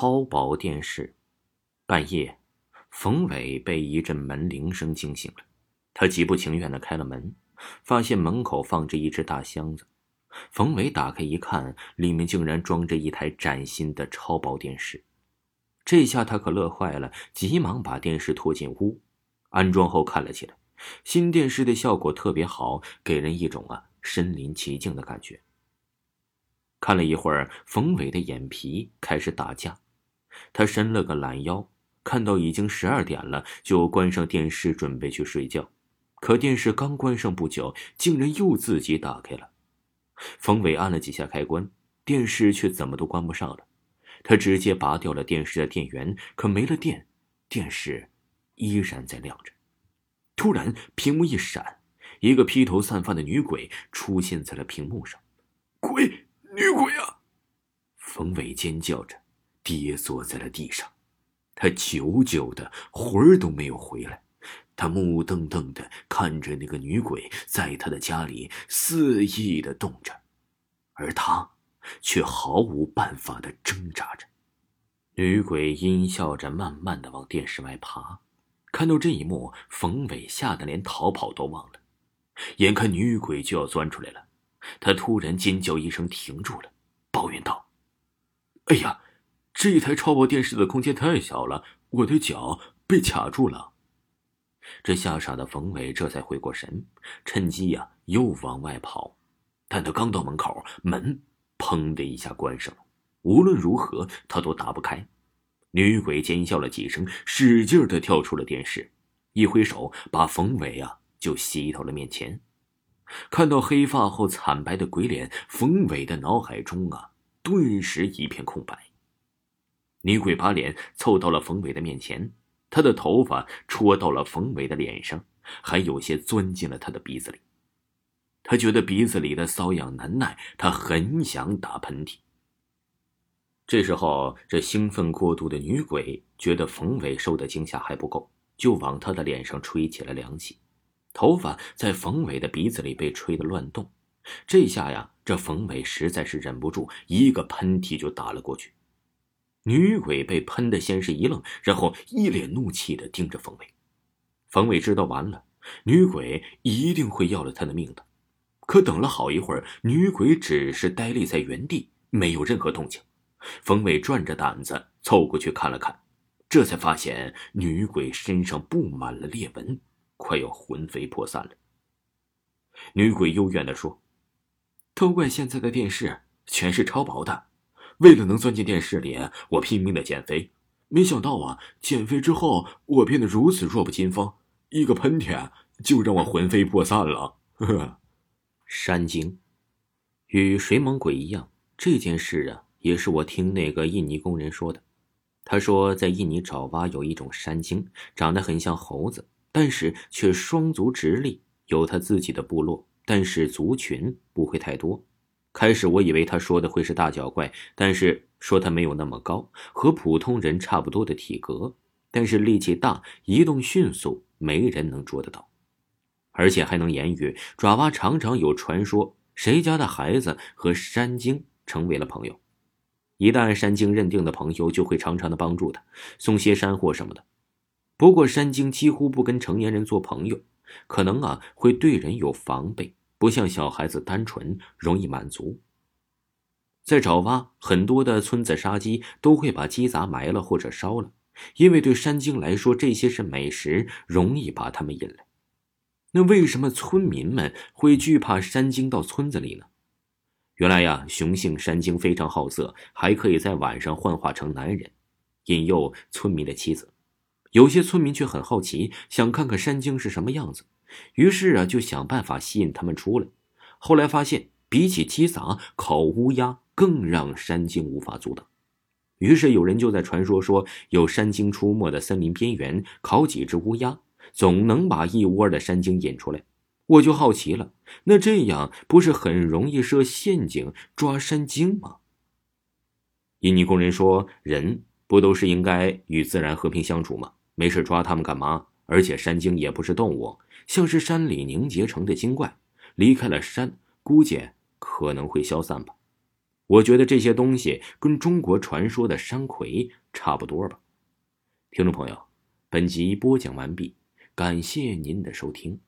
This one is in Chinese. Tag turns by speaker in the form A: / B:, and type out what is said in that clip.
A: 超薄电视。半夜，冯伟被一阵门铃声惊醒了。他极不情愿的开了门，发现门口放着一只大箱子。冯伟打开一看，里面竟然装着一台崭新的超薄电视。这下他可乐坏了，急忙把电视拖进屋，安装后看了起来。新电视的效果特别好，给人一种啊身临其境的感觉。看了一会儿，冯伟的眼皮开始打架，他伸了个懒腰，看到已经十二点了，就关上电视准备去睡觉。可电视刚关上不久，竟然又自己打开了。冯伟按了几下开关，电视却怎么都关不上了。他直接拔掉了电视的电源，可没了电，电视依然在亮着。突然，屏幕一闪，一个披头散发的女鬼出现在了屏幕上。
B: 鬼，女鬼啊！
A: 冯伟尖叫着，跌坐在了地上。他久久的魂儿都没有回来。他目瞪瞪的看着那个女鬼在他的家里肆意的动着，而他却毫无办法的挣扎着。女鬼阴笑着，慢慢的往电视外爬。看到这一幕，冯伟吓得连逃跑都忘了。眼看女鬼就要钻出来了，他突然尖叫一声，停住了，抱怨道：“哎呀，这一台超薄电视的空间太小了，我的脚被卡住了。”这吓傻的冯伟这才回过神，趁机呀又往外跑，但他刚到门口，门砰的一下关上了。无论如何，他都打不开。女鬼尖笑了几声，使劲的跳出了电视，一挥手把冯伟啊就吸到了面前。看到黑发后惨白的鬼脸，冯伟的脑海中啊顿时一片空白。女鬼把脸凑到了冯伟的面前。她的头发戳到了冯伟的脸上，还有些钻进了他的鼻子里。他觉得鼻子里的瘙痒难耐，他很想打喷嚏。这时候，这兴奋过度的女鬼觉得冯伟受的惊吓还不够，就往他的脸上吹起了凉气，头发在冯伟的鼻子里被吹得乱动。这下呀，这冯伟实在是忍不住，一个喷嚏就打了过去。女鬼被喷的先是一愣，然后一脸怒气的盯着冯伟。冯伟知道完了，女鬼一定会要了他的命的。可等了好一会儿，女鬼只是呆立在原地，没有任何动静。冯伟壮着胆子凑过去看了看，这才发现女鬼身上布满了裂纹，快要魂飞魄散了。女鬼幽怨的说：“都怪现在的电视全是超薄的。”为了能钻进电视里，我拼命的减肥，没想到啊，减肥之后我变得如此弱不禁风，一个喷嚏就让我魂飞魄散了。呵呵，山精，与水猛鬼一样，这件事啊，也是我听那个印尼工人说的。他说，在印尼爪哇有一种山精，长得很像猴子，但是却双足直立，有他自己的部落，但是族群不会太多。开始我以为他说的会是大脚怪，但是说他没有那么高，和普通人差不多的体格，但是力气大，移动迅速，没人能捉得到，而且还能言语。爪哇常常有传说，谁家的孩子和山精成为了朋友，一旦山精认定的朋友，就会常常的帮助他，送些山货什么的。不过山精几乎不跟成年人做朋友，可能啊会对人有防备。不像小孩子单纯，容易满足。在爪哇，很多的村子杀鸡都会把鸡杂埋了或者烧了，因为对山精来说，这些是美食，容易把他们引来。那为什么村民们会惧怕山精到村子里呢？原来呀，雄性山精非常好色，还可以在晚上幻化成男人，引诱村民的妻子。有些村民却很好奇，想看看山精是什么样子。于是啊，就想办法吸引他们出来。后来发现，比起鸡杂，烤乌鸦更让山精无法阻挡。于是有人就在传说说，有山精出没的森林边缘，烤几只乌鸦，总能把一窝的山精引出来。我就好奇了，那这样不是很容易设陷阱抓山精吗？印尼工人说：“人不都是应该与自然和平相处吗？没事抓他们干嘛？而且山精也不是动物。”像是山里凝结成的精怪，离开了山，估计可能会消散吧。我觉得这些东西跟中国传说的山葵差不多吧。听众朋友，本集播讲完毕，感谢您的收听。